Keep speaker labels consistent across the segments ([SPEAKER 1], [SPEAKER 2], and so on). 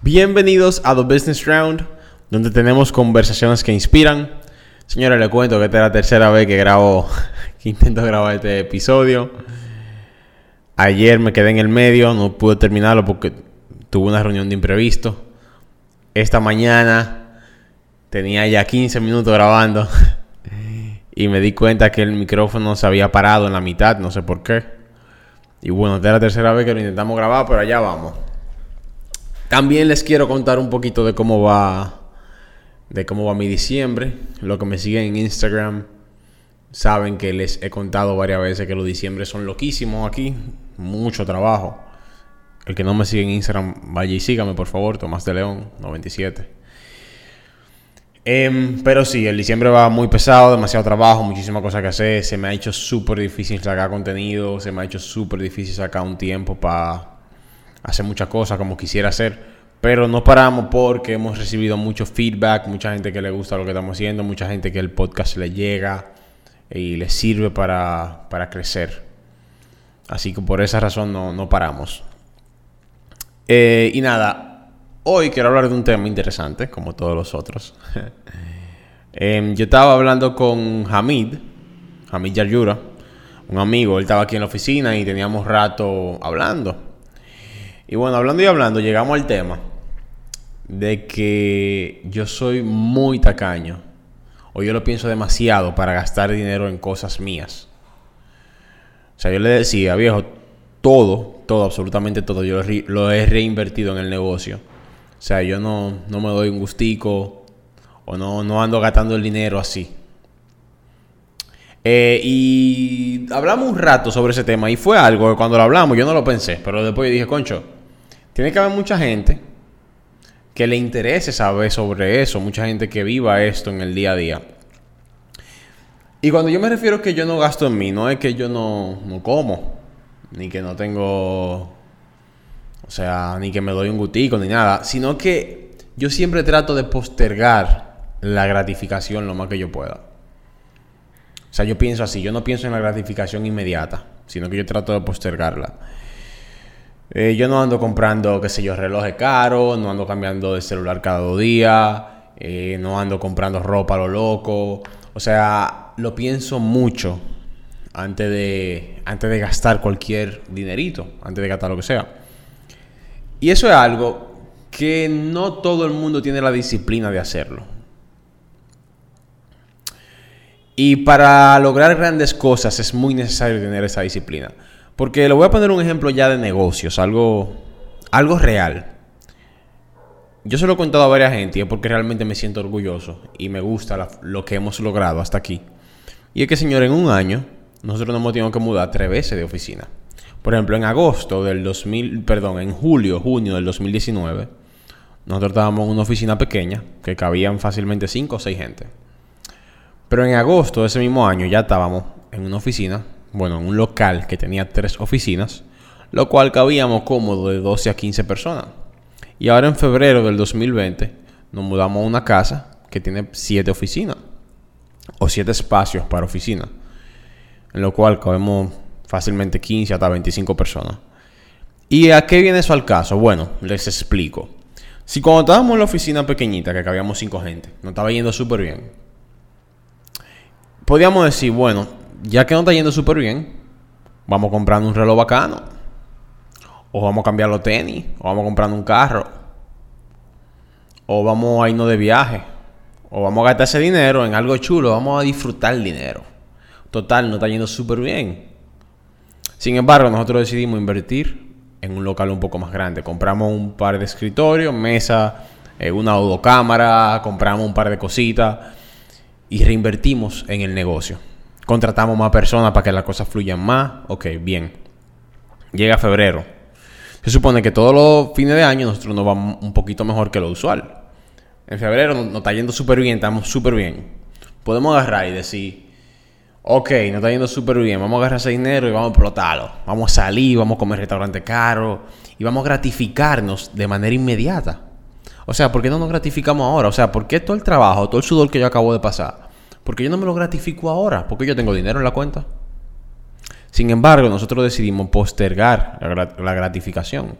[SPEAKER 1] Bienvenidos a The Business Round, donde tenemos conversaciones que inspiran. Señores, les cuento que esta es la tercera vez que grabo, que intento grabar este episodio. Ayer me quedé en el medio, no pude terminarlo porque tuve una reunión de imprevisto. Esta mañana tenía ya 15 minutos grabando y me di cuenta que el micrófono se había parado en la mitad, no sé por qué. Y bueno, esta es la tercera vez que lo intentamos grabar, pero allá vamos. También les quiero contar un poquito de cómo va de cómo va mi diciembre. Los que me siguen en Instagram saben que les he contado varias veces que los diciembre son loquísimos aquí, mucho trabajo. El que no me sigue en Instagram, vaya y sígame por favor, Tomás de León 97. Em, pero sí, el diciembre va muy pesado, demasiado trabajo, muchísimas cosas que hacer. Se me ha hecho súper difícil sacar contenido, se me ha hecho súper difícil sacar un tiempo para hacer muchas cosas como quisiera hacer. Pero no paramos porque hemos recibido mucho feedback, mucha gente que le gusta lo que estamos haciendo, mucha gente que el podcast le llega y le sirve para, para crecer. Así que por esa razón no, no paramos. Eh, y nada, hoy quiero hablar de un tema interesante, como todos los otros. eh, yo estaba hablando con Hamid, Hamid Yaryura, un amigo, él estaba aquí en la oficina y teníamos rato hablando. Y bueno, hablando y hablando, llegamos al tema de que yo soy muy tacaño. O yo lo pienso demasiado para gastar dinero en cosas mías. O sea, yo le decía, viejo, todo, todo, absolutamente todo, yo lo, he reinvertido en el negocio. O sea, yo no, no me doy un gustico o no, no ando gastando el dinero así. Eh, y hablamos un rato sobre ese tema y fue algo que cuando lo hablamos yo no lo pensé, pero después dije, concho, tiene que haber mucha gente que le interese saber sobre eso, mucha gente que viva esto en el día a día. Y cuando yo me refiero que yo no gasto en mí, no es que yo no, no como, ni que no tengo, o sea, ni que me doy un gutico, ni nada, sino que yo siempre trato de postergar la gratificación lo más que yo pueda. O sea, yo pienso así, yo no pienso en la gratificación inmediata, sino que yo trato de postergarla. Eh, yo no ando comprando, qué sé yo, relojes caros, no ando cambiando de celular cada dos días, eh, no ando comprando ropa a lo loco. O sea, lo pienso mucho antes de, antes de gastar cualquier dinerito, antes de gastar lo que sea. Y eso es algo que no todo el mundo tiene la disciplina de hacerlo. Y para lograr grandes cosas es muy necesario tener esa disciplina. Porque le voy a poner un ejemplo ya de negocios, algo, algo real. Yo se lo he contado a varias gente y es porque realmente me siento orgulloso y me gusta lo que hemos logrado hasta aquí. Y es que, señor, en un año nosotros nos hemos tenido que mudar tres veces de oficina. Por ejemplo, en agosto del 2000, perdón, en julio, junio del 2019, nosotros estábamos en una oficina pequeña que cabían fácilmente cinco o seis gente. Pero en agosto de ese mismo año ya estábamos en una oficina bueno, en un local que tenía tres oficinas, lo cual cabíamos cómodo de 12 a 15 personas. Y ahora en febrero del 2020 nos mudamos a una casa que tiene 7 oficinas o 7 espacios para oficina, en lo cual cabemos fácilmente 15 hasta 25 personas. ¿Y a qué viene eso al caso? Bueno, les explico. Si cuando estábamos en la oficina pequeñita, que cabíamos 5 gente, nos estaba yendo súper bien, podíamos decir, bueno, ya que no está yendo súper bien, vamos comprando un reloj bacano. O vamos a cambiar los tenis. O vamos comprando un carro. O vamos a irnos de viaje. O vamos a gastar ese dinero en algo chulo. Vamos a disfrutar el dinero. Total, no está yendo súper bien. Sin embargo, nosotros decidimos invertir en un local un poco más grande. Compramos un par de escritorios, mesa, eh, una o dos cámaras, compramos un par de cositas y reinvertimos en el negocio contratamos más personas para que las cosas fluyan más. Ok, bien. Llega febrero. Se supone que todos los fines de año nosotros nos vamos un poquito mejor que lo usual. En febrero nos, está yendo súper bien, estamos súper bien. Podemos agarrar y decir, ok, nos está yendo súper bien, vamos a agarrar ese dinero y vamos a explotarlo. Vamos a salir, vamos a comer restaurante caro y vamos a gratificarnos de manera inmediata. O sea, ¿por qué no nos gratificamos ahora? O sea, ¿por qué todo el trabajo, todo el sudor que yo acabo de pasar, porque yo no me lo gratifico ahora, porque yo tengo dinero en la cuenta. Sin embargo, nosotros decidimos postergar la, gratificación.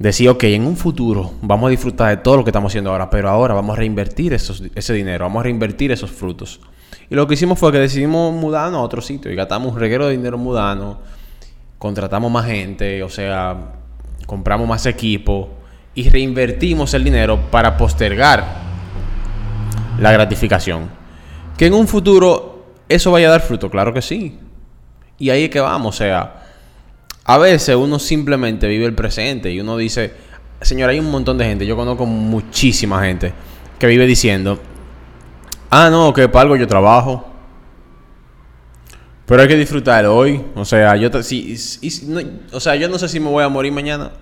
[SPEAKER 1] decir, ok, en un futuro vamos a disfrutar de todo lo que estamos haciendo ahora, pero ahora vamos a reinvertir ese dinero, vamos a reinvertir esos frutos. Y lo que hicimos fue que decidimos mudarnos a otro sitio y gastamos un reguero de dinero mudando, contratamos más gente, o sea, compramos más equipo y reinvertimos el dinero para postergar la gratificación. Que en un futuro eso vaya a dar fruto, claro que sí. Y ahí es que vamos, o sea, a veces uno simplemente vive el presente y uno dice, señor, hay un montón de gente, yo conozco muchísima gente que vive diciendo, ah, no, que para algo yo trabajo. Pero hay que disfrutar hoy. O sea, yo si, o sea, yo no sé si me voy a morir mañana.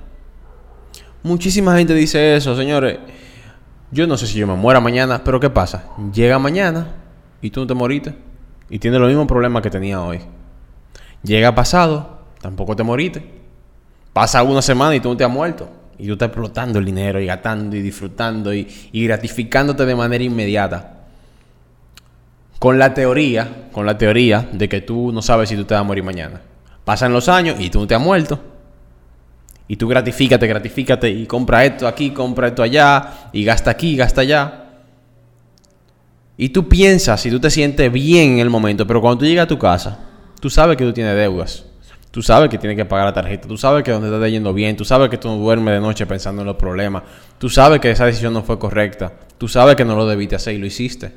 [SPEAKER 1] Muchísima gente dice eso, señores. Yo no sé si yo me muera mañana, pero ¿qué pasa? Llega mañana y tú no te moriste y tienes los mismos problemas que tenía hoy. Llega pasado tampoco te moriste. Pasa una semana y tú no te has muerto. Y tú estás explotando el dinero y gastando y disfrutando y, gratificándote de manera inmediata. Con la teoría, con la teoría de que tú no sabes si tú te vas a morir mañana. Pasan los años y tú no te has muerto. Y tú gratifícate, gratifícate y compra esto aquí, compra esto allá y gasta aquí, gasta allá. Y tú piensas y tú te sientes bien en el momento, pero cuando tú llegas a tu casa, tú sabes que tú tienes deudas. Tú sabes que tienes que pagar la tarjeta, tú sabes que donde estás yendo bien, tú sabes que tú no duermes de noche pensando en los problemas, tú sabes que esa decisión no fue correcta, tú sabes que no lo debiste hacer y lo hiciste.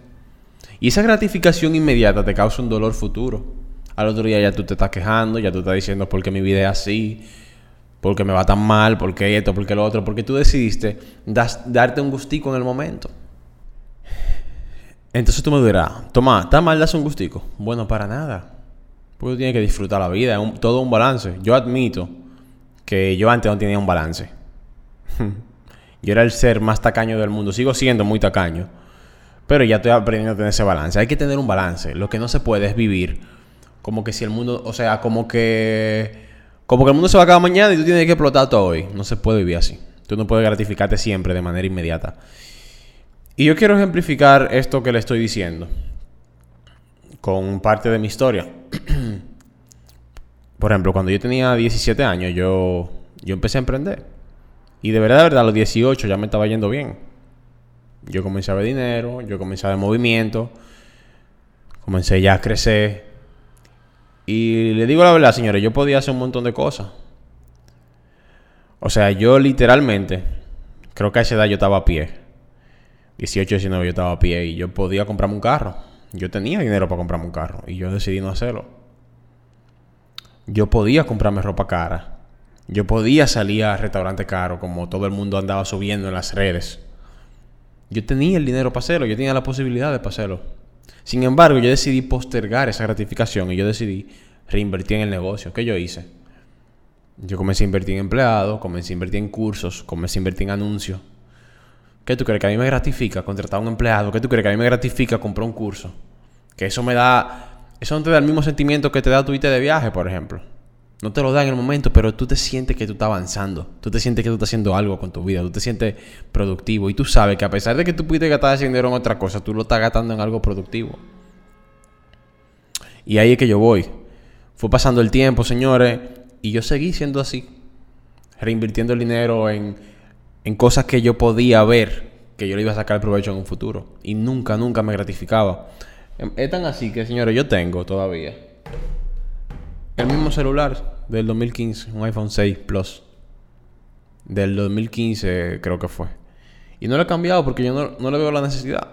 [SPEAKER 1] Y esa gratificación inmediata te causa un dolor futuro. Al otro día ya tú te estás quejando, ya tú estás diciendo por qué mi vida es así, por qué me va tan mal, por qué esto, por qué lo otro, porque tú decidiste darte un gustico en el momento. Entonces tú me dirás, toma, ¿está mal darse un gustico? Bueno, para nada. Porque tú tienes que disfrutar la vida, todo un balance. Yo admito que yo antes no tenía un balance. yo era el ser más tacaño del mundo, sigo siendo muy tacaño. Pero ya estoy aprendiendo a tener ese balance. Hay que tener un balance. Lo que no se puede es vivir como que si el mundo, o sea, como que como que el mundo se va a acabar mañana y tú tienes que explotar todo hoy. No se puede vivir así. Tú no puedes gratificarte siempre de manera inmediata. Y yo quiero ejemplificar esto que le estoy diciendo con parte de mi historia. Por ejemplo, cuando yo tenía 17 años, yo, yo empecé a emprender. Y de verdad, de verdad, a los 18 ya me estaba yendo bien. Yo comencé a ver dinero, yo comencé a ver movimiento, comencé ya a crecer. Y le digo la verdad, señores, yo podía hacer un montón de cosas. O sea, yo literalmente, creo que a esa edad yo estaba a pie. 18, 19 yo estaba a pie y yo podía comprarme un carro. Yo tenía dinero para comprarme un carro y yo decidí no hacerlo. Yo podía comprarme ropa cara. Yo podía salir a restaurante caro como todo el mundo andaba subiendo en las redes. Yo tenía el dinero para hacerlo, yo tenía la posibilidad de hacerlo. Sin embargo, yo decidí postergar esa gratificación y yo decidí reinvertir en el negocio. ¿Qué yo hice? Yo comencé a invertir en empleados, comencé a invertir en cursos, comencé a invertir en anuncios. ¿Qué tú crees que a mí me gratifica contratar a un empleado? ¿Qué tú crees que a mí me gratifica comprar un curso? Que eso me da. Eso no te da el mismo sentimiento que te da tu IT de viaje, por ejemplo. No te lo da en el momento, pero tú te sientes que tú estás avanzando. Tú te sientes que tú estás haciendo algo con tu vida. Tú te sientes productivo. Y tú sabes que a pesar de que tú pudiste gastar ese dinero en otra cosa, tú lo estás gastando en algo productivo. Y ahí es que yo voy. Fue pasando el tiempo, señores, y yo seguí siendo así. Reinvirtiendo el dinero en en cosas que yo podía ver que yo le iba a sacar provecho en un futuro. Y nunca, nunca me gratificaba. Es tan así que, señores, yo tengo todavía el mismo celular del 2015, un iPhone 6 Plus. Del 2015 creo que fue. Y no lo he cambiado porque yo no, no le veo la necesidad.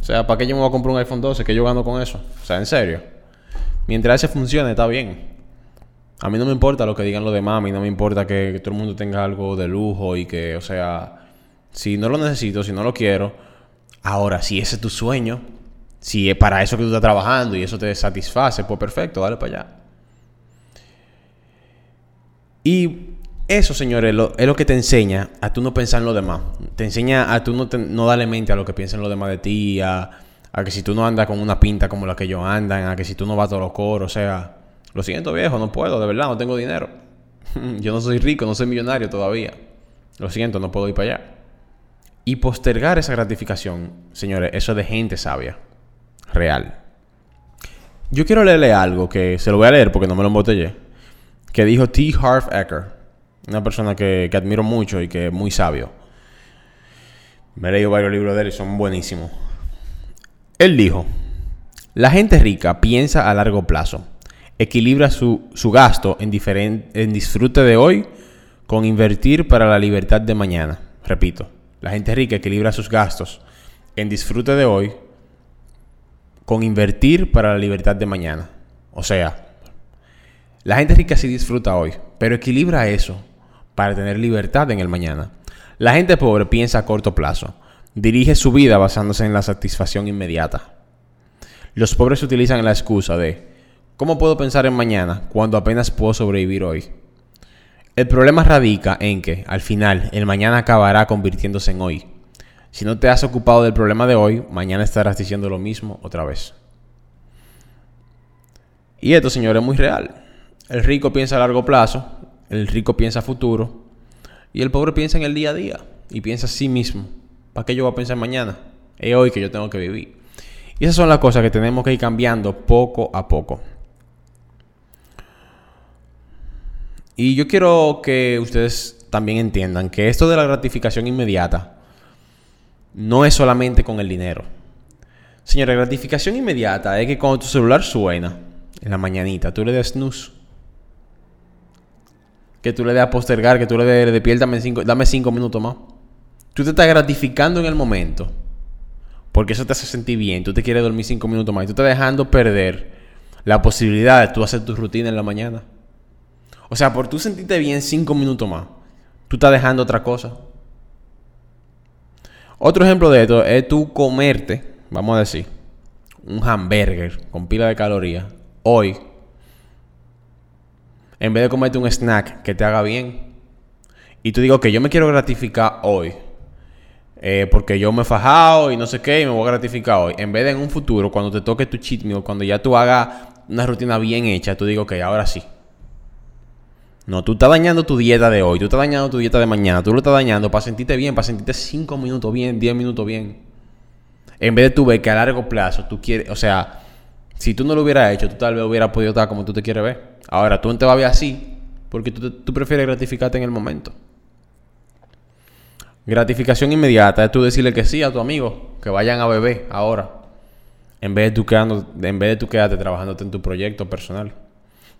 [SPEAKER 1] O sea, ¿para qué yo me voy a comprar un iPhone 12 que yo gano con eso? O sea, en serio. Mientras ese funcione, está bien. A mí no me importa lo que digan los demás, a mí no me importa que, todo el mundo tenga algo de lujo y que, o sea, si no lo necesito, si no lo quiero, ahora, si ese es tu sueño, si es para eso que tú estás trabajando y eso te satisface, pues perfecto, dale para allá. Y eso, señores, es lo que te enseña a tú no pensar en lo demás. Te enseña a tú no, no darle mente a lo que piensan los demás de ti, a, a, que si tú no andas con una pinta como la que ellos andan, a que si tú no vas a todos los coros, o sea, lo siento, viejo, no puedo, de verdad, no tengo dinero. Yo no soy rico, no soy millonario todavía. Lo siento, no puedo ir para allá. Y postergar esa gratificación, señores, eso es de gente sabia. Real. Yo quiero leerle algo que se lo voy a leer porque no me lo embotellé. Que dijo T. Harv Ecker. una persona que, que admiro mucho y que es muy sabio. Me he leído varios libros de él y son buenísimos. Él dijo, la gente rica piensa a largo plazo, equilibra su, su gasto en, en disfrute de hoy con invertir para la libertad de mañana. Repito, la gente rica equilibra sus gastos en disfrute de hoy con invertir para la libertad de mañana. O sea, la gente rica sí disfruta hoy, pero equilibra eso para tener libertad en el mañana. La gente pobre piensa a corto plazo, dirige su vida basándose en la satisfacción inmediata. Los pobres utilizan la excusa de ¿cómo puedo pensar en mañana cuando apenas puedo sobrevivir hoy? El problema radica en que, al final, el mañana acabará convirtiéndose en hoy. Si no te has ocupado del problema de hoy, mañana estarás diciendo lo mismo otra vez. Y esto, señor, es muy real. El rico piensa a largo plazo, el rico piensa a futuro, y el pobre piensa en el día a día y piensa a sí mismo. ¿Para qué yo voy a pensar mañana? Es hoy que yo tengo que vivir. Y esas son las cosas que tenemos que ir cambiando poco a poco. Y yo quiero que ustedes también entiendan que esto de la gratificación inmediata no es solamente con el dinero. Señora, gratificación inmediata es que cuando tu celular suena en la mañanita, tú le des snooze. Que tú le des a postergar, que tú le des de piel, dame cinco, dame cinco minutos más. Tú te estás gratificando en el momento. Porque eso te hace sentir bien. Tú te quieres dormir cinco minutos más. Y tú estás dejando perder la posibilidad de tú hacer tu rutina en la mañana. O sea, por tú sentirte bien cinco minutos más, tú estás dejando otra cosa. Otro ejemplo de esto es tú comerte, vamos a decir, un hamburger con pila de calorías hoy, en vez de comerte un snack que te haga bien. Y tú digo que yo me quiero gratificar hoy. Eh, porque yo me he fajado y no sé qué, y me voy a gratificar hoy. En vez de en un futuro, cuando te toque tu cheat meal, cuando ya tú hagas una rutina bien hecha, tú digo que ahora sí. No, tú estás dañando tu dieta de hoy, tú estás dañando tu dieta de mañana, tú lo estás dañando para sentirte bien, para sentirte 5 minutos bien, 10 minutos bien. En vez de tú ver que a largo plazo tú quieres, o sea, si tú no lo hubieras hecho, tú tal vez hubieras podido estar como tú te quieres ver. Ahora, tú no te vas a ver así, porque tú, tú prefieres gratificarte en el momento. Gratificación inmediata es tú decirle que sí a tu amigo, que vayan a beber ahora, en vez de tú, quedando, en vez de tú quedarte trabajándote en tu proyecto personal.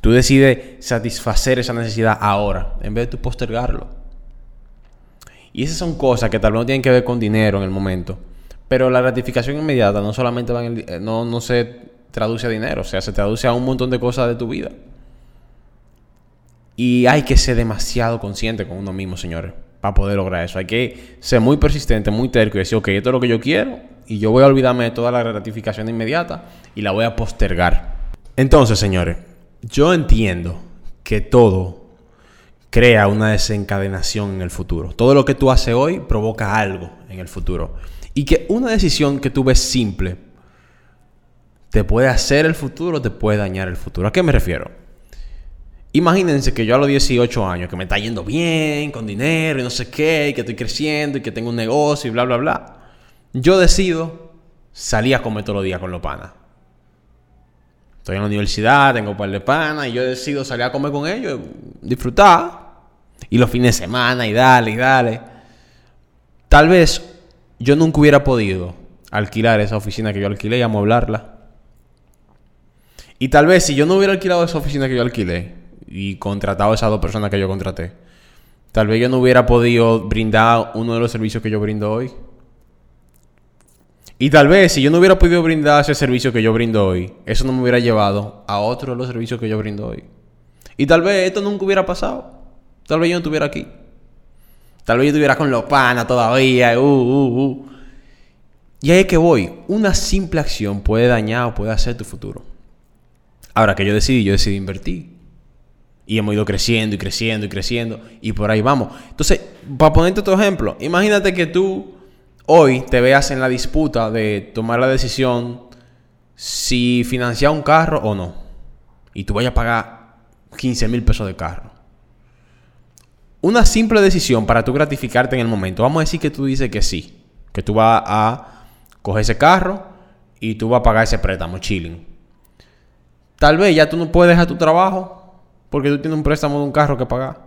[SPEAKER 1] Tú decides satisfacer esa necesidad ahora, en vez de tú postergarlo. Y esas son cosas que tal vez no tienen que ver con dinero en el momento. Pero la gratificación inmediata no solamente va en eh, no, no se traduce a dinero, o sea, se traduce a un montón de cosas de tu vida. Y hay que ser demasiado consciente con uno mismo, señores, para poder lograr eso. Hay que ser muy persistente, muy terco y decir, ok, esto es lo que yo quiero y yo voy a olvidarme de toda la gratificación inmediata y la voy a postergar. Entonces, señores, yo entiendo que todo crea una desencadenación en el futuro. Todo lo que tú haces hoy provoca algo en el futuro. Y que una decisión que tú ves simple te puede hacer el futuro, te puede dañar el futuro. ¿A qué me refiero? Imagínense que yo a los 18 años, que me está yendo bien, con dinero y no sé qué, y que estoy creciendo y que tengo un negocio y bla, bla, bla. Yo decido salir a comer todos los días con los panas. Estoy en la universidad, tengo un par de panas y yo decido salir a comer con ellos, disfrutar. Y los fines de semana y dale y dale. Tal vez yo nunca hubiera podido alquilar esa oficina que yo alquilé y amueblarla. Y tal vez si yo no hubiera alquilado esa oficina que yo alquilé y contratado a esas dos personas que yo contraté, tal vez yo no hubiera podido brindar uno de los servicios que yo brindo hoy. Y tal vez si yo no hubiera podido brindar ese servicio que yo brindo hoy, eso no me hubiera llevado a otro de los servicios que yo brindo hoy. Y tal vez esto nunca hubiera pasado. Tal vez yo no estuviera aquí. Tal vez yo estuviera con los panas todavía. Uh, uh, uh. Y ahí es que voy. Una simple acción puede dañar o puede hacer tu futuro. Ahora que yo decidí, yo decidí invertir. Y hemos ido creciendo y creciendo y creciendo. Y por ahí vamos. Entonces, para ponerte otro ejemplo, imagínate que tú hoy te veas en la disputa de tomar la decisión si financiar un carro o no. Y tú vayas a pagar 15 mil pesos de carro. Una simple decisión para tú gratificarte en el momento. Vamos a decir que tú dices que sí. Que tú vas a coger ese carro y tú vas a pagar ese préstamo, chilling. Tal vez ya tú no puedes dejar tu trabajo porque tú tienes un préstamo de un carro que pagar.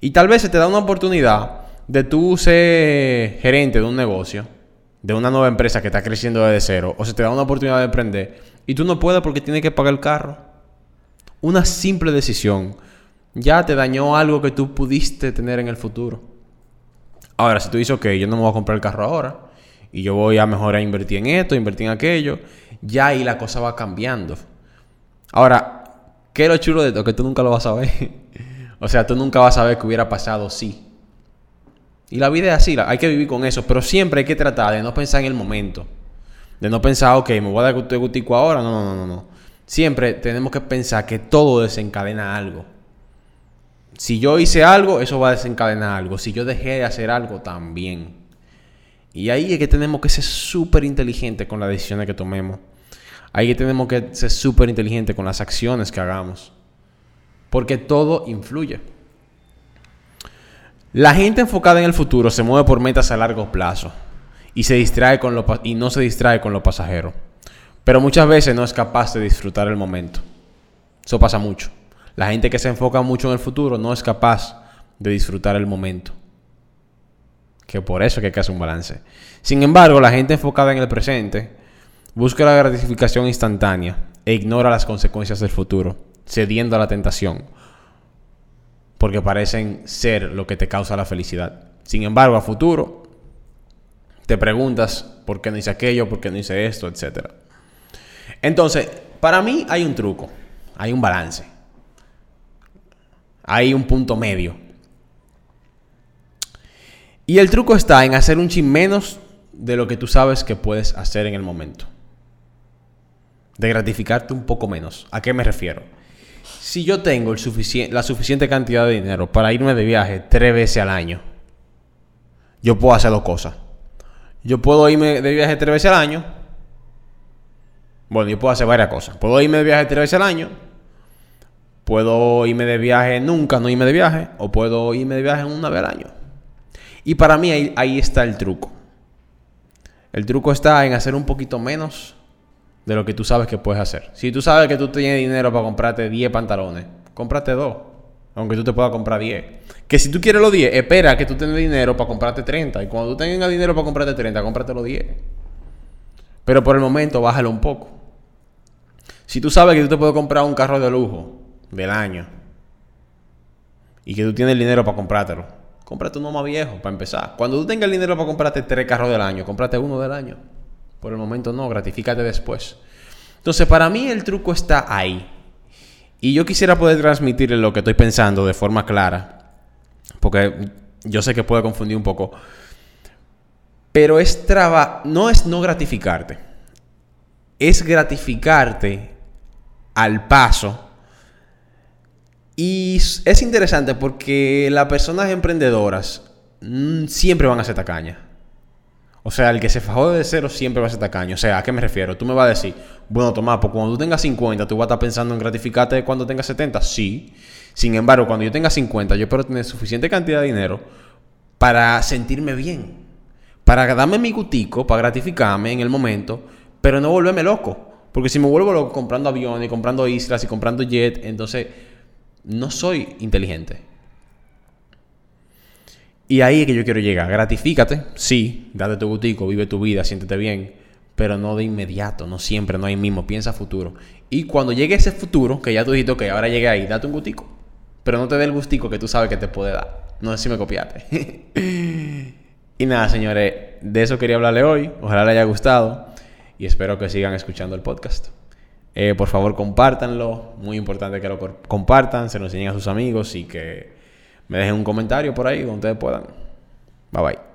[SPEAKER 1] Y tal vez se te da una oportunidad de tú ser gerente de un negocio, de una nueva empresa que está creciendo desde cero, o se te da una oportunidad de emprender y tú no puedes porque tienes que pagar el carro. Una simple decisión ya te dañó algo que tú pudiste tener en el futuro. Ahora, si tú dices, ok, yo no me voy a comprar el carro ahora y yo voy a mejor a invertir en esto, invertir en aquello, ya ahí la cosa va cambiando. Ahora, ¿qué lo chulo de esto? Que tú nunca lo vas a ver. o sea, tú nunca vas a ver qué hubiera pasado si. Y la vida es así, hay que vivir con eso, pero siempre hay que tratar de no pensar en el momento. De no pensar, ok, me voy a dar gutico ahora. No, no, no, no. Siempre tenemos que pensar que todo desencadena algo. Si yo hice algo, eso va a desencadenar algo. Si yo dejé de hacer algo, también. Y ahí es que tenemos que ser súper inteligentes con las decisiones que tomemos. Ahí es que tenemos que ser súper inteligentes con las acciones que hagamos. Porque todo influye. La gente enfocada en el futuro se mueve por metas a largo plazo y, se distrae con lo, y no se distrae con lo pasajero. Pero muchas veces no es capaz de disfrutar el momento. Eso pasa mucho. La gente que se enfoca mucho en el futuro no es capaz de disfrutar el momento. Que por eso hay que hacer un balance. Sin embargo, la gente enfocada en el presente busca la gratificación instantánea e ignora las consecuencias del futuro, cediendo a la tentación porque parecen ser lo que te causa la felicidad. Sin embargo, a futuro te preguntas por qué no hice aquello, por qué no hice esto, etc. Entonces, para mí hay un truco, hay un balance, hay un punto medio. Y el truco está en hacer un chin menos de lo que tú sabes que puedes hacer en el momento. De gratificarte un poco menos. ¿A qué me refiero? si yo tengo la suficiente cantidad de dinero para irme de viaje tres veces al año, yo puedo hacer dos cosas. Yo puedo irme de viaje tres veces al año. Bueno, yo puedo hacer varias cosas. Puedo irme de viaje tres veces al año. Puedo irme de viaje nunca, no irme de viaje. O puedo irme de viaje una vez al año. Y para mí ahí está el truco. El truco está en hacer un poquito menos de lo que tú sabes que puedes hacer. Si tú sabes que tú tienes dinero para comprarte 10 pantalones, cómprate dos. Aunque tú te puedas comprar 10. Que si tú quieres los 10, espera que tú tengas dinero para comprarte 30. Y cuando tú tengas dinero para comprarte 30, cómprate los 10. Pero por el momento, bájalo un poco. Si tú sabes que tú te puedes comprar un carro de lujo del año y que tú tienes el dinero para comprártelo, cómprate uno más viejo para empezar. Cuando tú tengas el dinero para comprarte tres carros del año, cómprate uno del año. Por el momento no, gratifícate después. Entonces, para mí el truco está ahí. Y yo quisiera poder transmitirle lo que estoy pensando de forma clara. Porque yo sé que puede confundir un poco. Pero es traba no es no gratificarte. Es gratificarte al paso. Y es interesante porque las personas emprendedoras mm, siempre van a ser tacañas. O sea, el que se fajó de cero siempre va a ser tacaño. O sea, ¿a qué me refiero? Tú me vas a decir, bueno, Tomás, pues cuando tú tengas 50, tú vas a estar pensando en gratificarte cuando tengas 70. Sí. Sin embargo, cuando yo tenga 50, yo espero tener suficiente cantidad de dinero para sentirme bien. Para darme mi gutico, para gratificarme en el momento, pero no volverme loco. Porque si me vuelvo loco comprando aviones, comprando islas y comprando jet, entonces no soy inteligente. Y ahí es que yo quiero llegar. Gratifícate, sí, date tu gutico, vive tu vida, siéntete bien, pero no de inmediato, no siempre, no ahí mismo, piensa futuro. Y cuando llegue ese futuro, que ya tú dijiste, que ahora llegué ahí, date un gutico. Pero no te dé el gustico que tú sabes que te puede dar. No sé si me copiaste. y nada, señores, de eso quería hablarle hoy. Ojalá le haya gustado y espero que sigan escuchando el podcast. Eh, por favor, compártanlo. Muy importante que lo compartan, se lo enseñen a sus amigos y que me dejen un comentario por ahí donde ustedes puedan. Bye bye.